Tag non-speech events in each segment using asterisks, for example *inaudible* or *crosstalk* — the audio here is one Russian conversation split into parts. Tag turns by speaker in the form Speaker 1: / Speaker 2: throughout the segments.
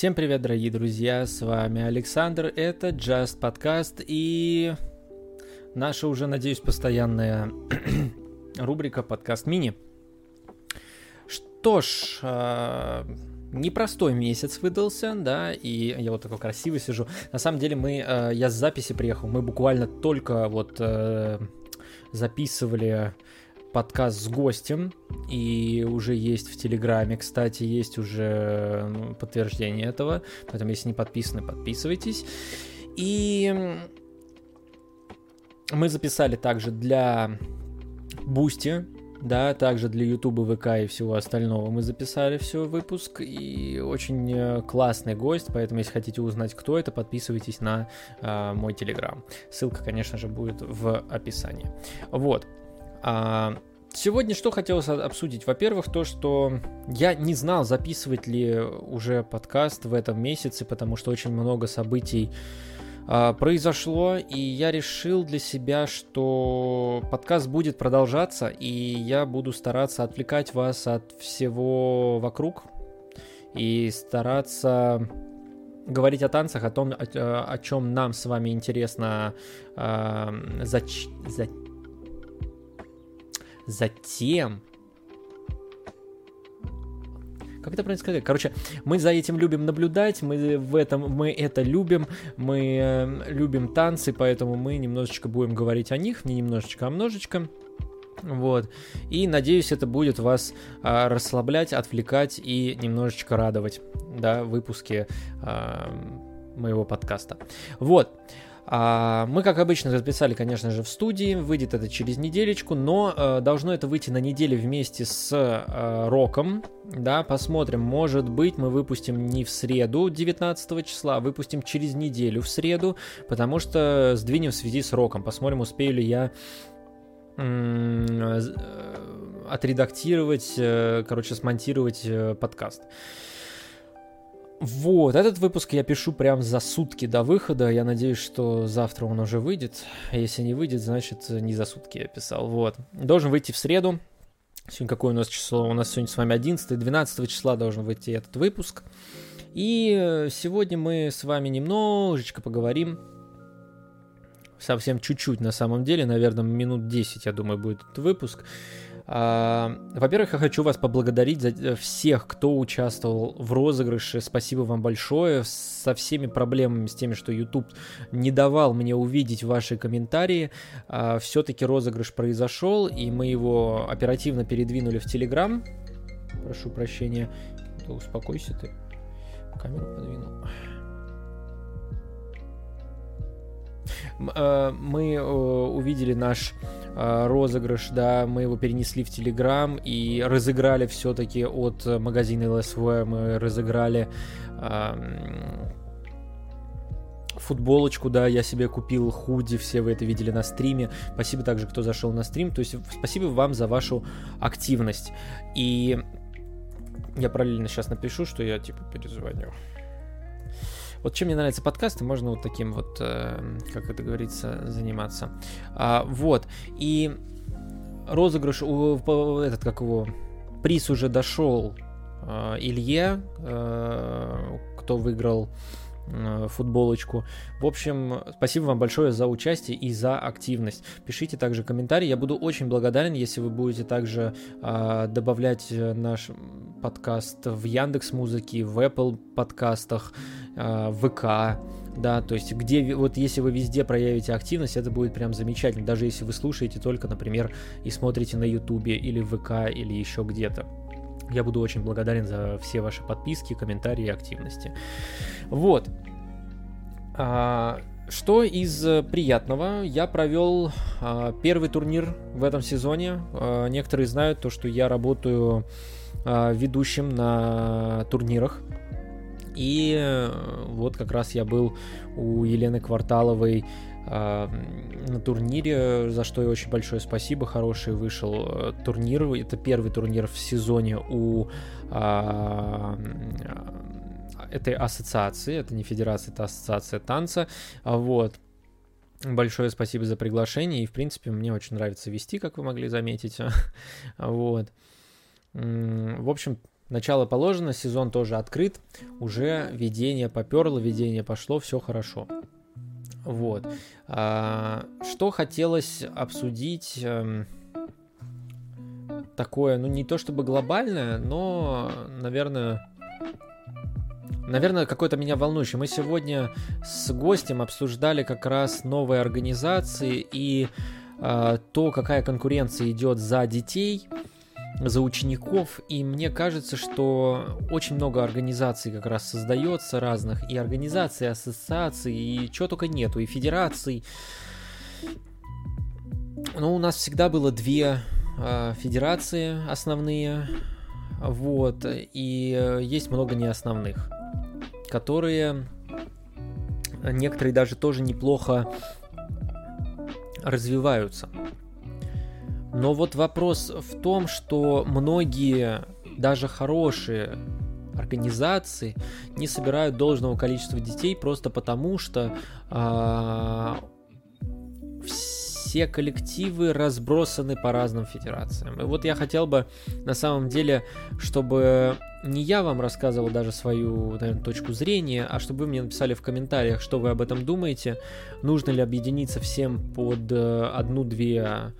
Speaker 1: Всем привет, дорогие друзья, с вами Александр, это Just Podcast и наша уже, надеюсь, постоянная *clears throat* рубрика Подкаст Мини. Что ж, э, непростой месяц выдался, да, и я вот такой красивый сижу. На самом деле мы, э, я с записи приехал, мы буквально только вот э, записывали подкаст с гостем, и уже есть в Телеграме, кстати, есть уже ну, подтверждение этого, поэтому если не подписаны, подписывайтесь. И мы записали также для Boosty, да, также для Ютуба, ВК и всего остального мы записали все выпуск, и очень э, классный гость, поэтому если хотите узнать, кто это, подписывайтесь на э, мой Телеграм. Ссылка, конечно же, будет в описании. Вот. А, сегодня что хотелось обсудить? Во-первых, то, что я не знал, записывать ли уже подкаст в этом месяце, потому что очень много событий а, произошло, и я решил для себя, что подкаст будет продолжаться, и я буду стараться отвлекать вас от всего вокруг и стараться говорить о танцах, о том, о, о чем нам с вами интересно, э, зач, за, Затем как это правильно сказать? Короче, мы за этим любим наблюдать, мы в этом, мы это любим, мы э, любим танцы, поэтому мы немножечко будем говорить о них, не немножечко, а множечко. Вот. И надеюсь, это будет вас а, расслаблять, отвлекать и немножечко радовать, да, выпуски а, моего подкаста. Вот. А, мы, как обычно, записали, конечно же, в студии. Выйдет это через неделечку, но э, должно это выйти на неделе вместе с э, роком. Да, посмотрим. Может быть, мы выпустим не в среду 19 числа, а выпустим через неделю в среду, потому что сдвинем в связи с роком. Посмотрим, успею ли я э, отредактировать, короче, смонтировать подкаст. Вот, этот выпуск я пишу прям за сутки до выхода. Я надеюсь, что завтра он уже выйдет. Если не выйдет, значит, не за сутки я писал. Вот. Должен выйти в среду. Сегодня какое у нас число? У нас сегодня с вами 11 12 числа должен выйти этот выпуск. И сегодня мы с вами немножечко поговорим. Совсем чуть-чуть на самом деле, наверное, минут 10, я думаю, будет этот выпуск. А, во-первых, я хочу вас поблагодарить за э, всех, кто участвовал в розыгрыше. Спасибо вам большое. Со всеми проблемами, с теми, что YouTube не давал мне увидеть ваши комментарии, а, все-таки розыгрыш произошел, и мы его оперативно передвинули в Telegram. Прошу прощения. Да успокойся ты. Камеру подвинул. Мы э, увидели наш э, розыгрыш, да, мы его перенесли в Телеграм и разыграли все-таки от магазина ЛСВ, мы разыграли футболочку, да, я себе купил худи, все вы это видели на стриме. Спасибо также, кто зашел на стрим. То есть спасибо вам за вашу активность. И я параллельно сейчас напишу, что я типа перезвоню. Вот чем мне нравятся подкасты, можно вот таким вот, э, как это говорится, заниматься. А, вот. И розыгрыш, этот, как его, приз уже дошел э, Илье, э, кто выиграл Э, футболочку. В общем, спасибо вам большое за участие и за активность. Пишите также комментарии. Я буду очень благодарен, если вы будете также э, добавлять наш подкаст в Яндекс Музыке, в Apple подкастах, э, в ВК. Да, то есть где, вот если вы везде проявите активность, это будет прям замечательно, даже если вы слушаете только, например, и смотрите на Ютубе или ВК или еще где-то. Я буду очень благодарен за все ваши подписки, комментарии и активности. Вот. А, что из приятного? Я провел а, первый турнир в этом сезоне. А, некоторые знают то, что я работаю а, ведущим на турнирах. И э, вот как раз я был у Елены Кварталовой на турнире, за что и очень большое спасибо. Хороший вышел э, турнир. Это первый турнир в сезоне у а, этой ассоциации. Это не федерация, это ассоциация танца. Вот. Большое спасибо за приглашение. И, в принципе, мне очень нравится вести, как вы могли заметить. *laughs* вот. В общем, начало положено, сезон тоже открыт, уже ведение поперло, ведение пошло, все хорошо. Вот. А, что хотелось обсудить эм, такое, ну не то чтобы глобальное, но, наверное, наверное, какое-то меня волнующее. Мы сегодня с гостем обсуждали как раз новые организации и э, то, какая конкуренция идет за детей за учеников, и мне кажется, что очень много организаций как раз создается разных, и организаций, и ассоциаций, и чего только нету, и федераций. Ну, у нас всегда было две э, федерации основные, вот, и есть много неосновных, которые некоторые даже тоже неплохо развиваются. Но вот вопрос в том, что многие, даже хорошие организации, не собирают должного количества детей просто потому, что э, все коллективы разбросаны по разным федерациям. И вот я хотел бы на самом деле, чтобы не я вам рассказывал даже свою, наверное, точку зрения, а чтобы вы мне написали в комментариях, что вы об этом думаете, нужно ли объединиться всем под э, одну-две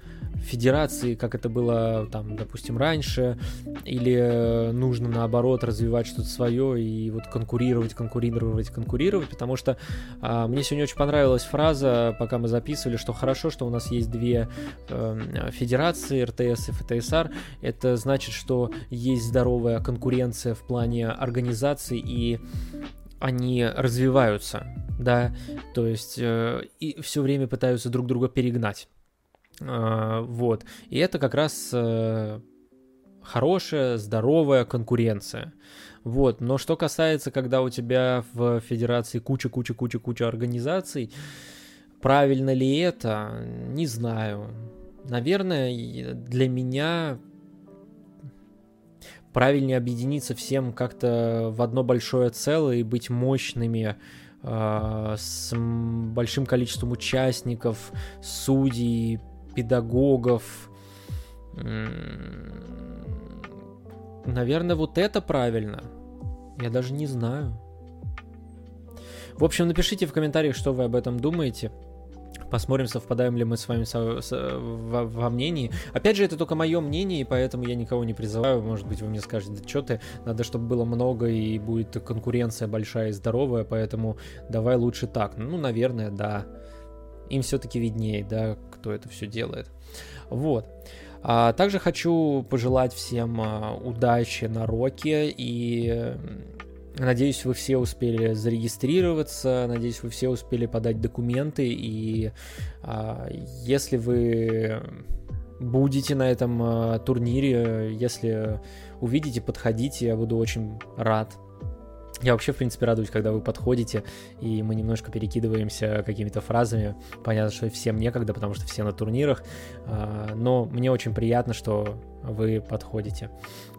Speaker 1: федерации, как это было, там, допустим, раньше, или нужно, наоборот, развивать что-то свое и вот конкурировать, конкурировать, конкурировать, потому что а, мне сегодня очень понравилась фраза, пока мы записывали, что хорошо, что у нас есть две э, федерации, РТС и ФТСР, это значит, что есть здоровая конкуренция в плане организации и они развиваются, да, то есть э, и все время пытаются друг друга перегнать. А, вот. И это как раз э, хорошая, здоровая конкуренция. Вот. Но что касается, когда у тебя в федерации куча-куча-куча-куча организаций, правильно ли это, не знаю. Наверное, для меня правильнее объединиться всем как-то в одно большое целое и быть мощными э, с большим количеством участников, судей, педагогов. Наверное, вот это правильно. Я даже не знаю. В общем, напишите в комментариях, что вы об этом думаете. Посмотрим, совпадаем ли мы с вами со, со, во, во мнении. Опять же, это только мое мнение, и поэтому я никого не призываю. Может быть, вы мне скажете, да что ты, надо, чтобы было много, и будет конкуренция большая и здоровая, поэтому давай лучше так. Ну, наверное, да. Им все-таки виднее, да, кто это все делает. Вот. А также хочу пожелать всем а, удачи на роке и Надеюсь, вы все успели зарегистрироваться, надеюсь, вы все успели подать документы, и а, если вы будете на этом а, турнире, если увидите, подходите, я буду очень рад я вообще, в принципе, радуюсь, когда вы подходите, и мы немножко перекидываемся какими-то фразами. Понятно, что всем некогда, потому что все на турнирах, а, но мне очень приятно, что вы подходите.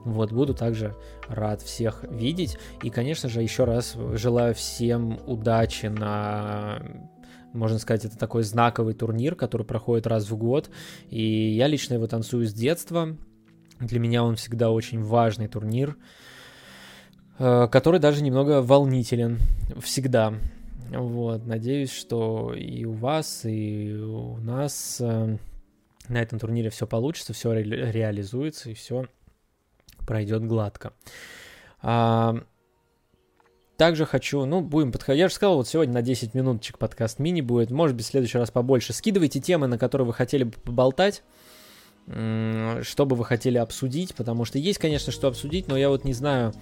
Speaker 1: Вот, буду также рад всех видеть. И, конечно же, еще раз желаю всем удачи на можно сказать, это такой знаковый турнир, который проходит раз в год. И я лично его танцую с детства. Для меня он всегда очень важный турнир. Э, который даже немного волнителен всегда. Вот, надеюсь, что и у вас, и у нас э, на этом турнире все получится, все ре- реализуется и все пройдет гладко. А, также хочу, ну, будем подходить. Я же сказал, вот сегодня на 10 минуточек подкаст мини будет. Может быть, в следующий раз побольше. Скидывайте темы, на которые вы хотели бы поболтать что бы вы хотели обсудить, потому что есть, конечно, что обсудить, но я вот не знаю,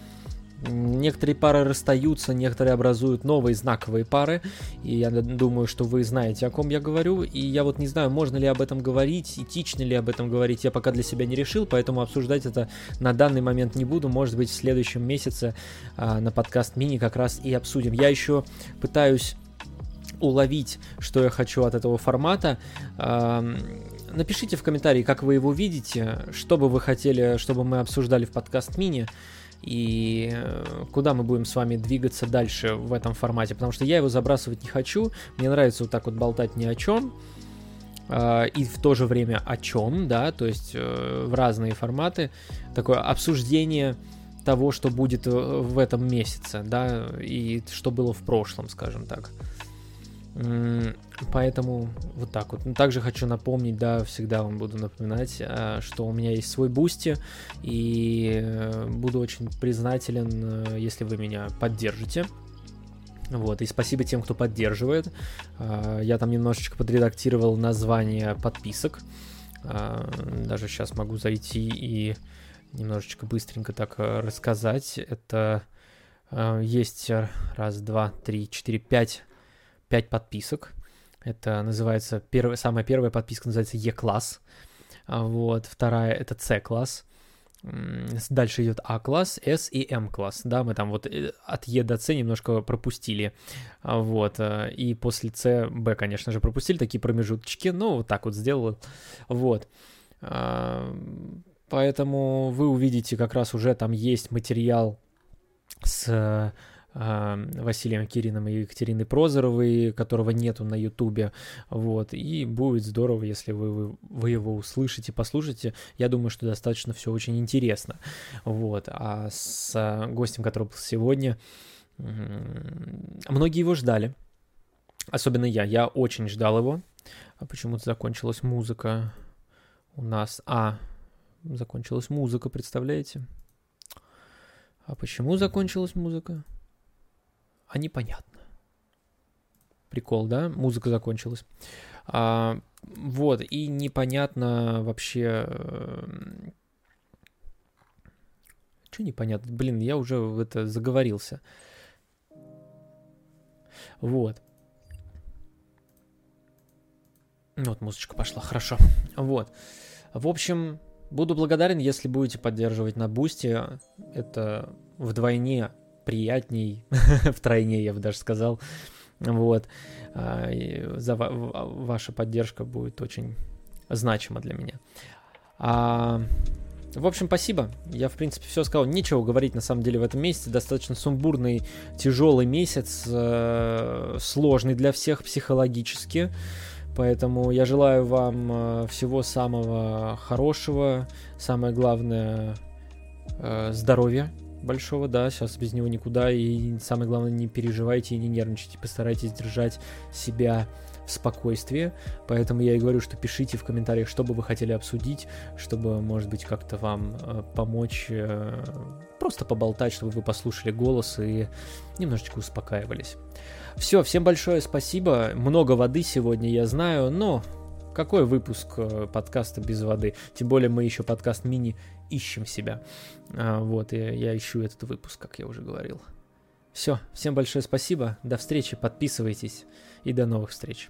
Speaker 1: Некоторые пары расстаются, некоторые образуют новые знаковые пары. И я думаю, что вы знаете, о ком я говорю. И я вот не знаю, можно ли об этом говорить, этично ли об этом говорить, я пока для себя не решил, поэтому обсуждать это на данный момент не буду. Может быть, в следующем месяце а, на подкаст мини как раз и обсудим. Я еще пытаюсь уловить, что я хочу от этого формата. Напишите в комментарии, как вы его видите, что бы вы хотели, чтобы мы обсуждали в подкаст мини и э, куда мы будем с вами двигаться дальше в этом формате, потому что я его забрасывать не хочу, мне нравится вот так вот болтать ни о чем, а, и в то же время о чем, да, то есть э, в разные форматы, такое обсуждение того, что будет в этом месяце, да, и что было в прошлом, скажем так. Поэтому вот так вот. Также хочу напомнить, да, всегда вам буду напоминать, а, что у меня есть свой Boosty, и э, буду очень признателен, э, если вы меня поддержите. Вот, и спасибо тем, кто поддерживает. Я там немножечко подредактировал название подписок. Даже сейчас могу зайти и немножечко быстренько так э, рассказать. Это есть раз, два, три, четыре, пять 5 подписок. Это называется, первая, самая первая подписка называется E-класс. А вот, вторая это C-класс. Дальше идет А-класс, S и М-класс. Да, мы там вот э, от Е до С немножко пропустили. А вот. Э, и после С, Б, конечно же, пропустили такие промежуточки. Но вот так вот сделал. Вот. А, поэтому вы увидите, как раз уже там есть материал с Василием Кириным и Екатериной Прозоровой, которого нету на Ютубе, вот, и будет здорово, если вы, вы, вы его услышите, послушаете, я думаю, что достаточно все очень интересно, вот, а с а, гостем, который был сегодня, многие его ждали, особенно я, я очень ждал его, а почему-то закончилась музыка у нас, а, закончилась музыка, представляете? А почему закончилась музыка? А непонятно. Прикол, да? Музыка закончилась. А, вот, и непонятно вообще... Э, что непонятно? Блин, я уже в это заговорился. Вот. Вот, музычка пошла, хорошо. Вот. В общем, буду благодарен, если будете поддерживать на бусте. Это вдвойне приятней, *laughs* втройне, я бы даже сказал. Вот. А, за ваша поддержка будет очень значима для меня. А, в общем, спасибо. Я, в принципе, все сказал. Нечего говорить, на самом деле, в этом месяце. Достаточно сумбурный, тяжелый месяц, э, сложный для всех психологически. Поэтому я желаю вам э, всего самого хорошего. Самое главное, э, здоровья большого, да, сейчас без него никуда, и самое главное, не переживайте и не нервничайте, постарайтесь держать себя в спокойствии, поэтому я и говорю, что пишите в комментариях, что бы вы хотели обсудить, чтобы, может быть, как-то вам э, помочь, э, просто поболтать, чтобы вы послушали голос и немножечко успокаивались. Все, всем большое спасибо, много воды сегодня, я знаю, но какой выпуск э, подкаста без воды? Тем более мы еще подкаст мини ищем себя. А, вот, и я ищу этот выпуск, как я уже говорил. Все, всем большое спасибо, до встречи, подписывайтесь и до новых встреч.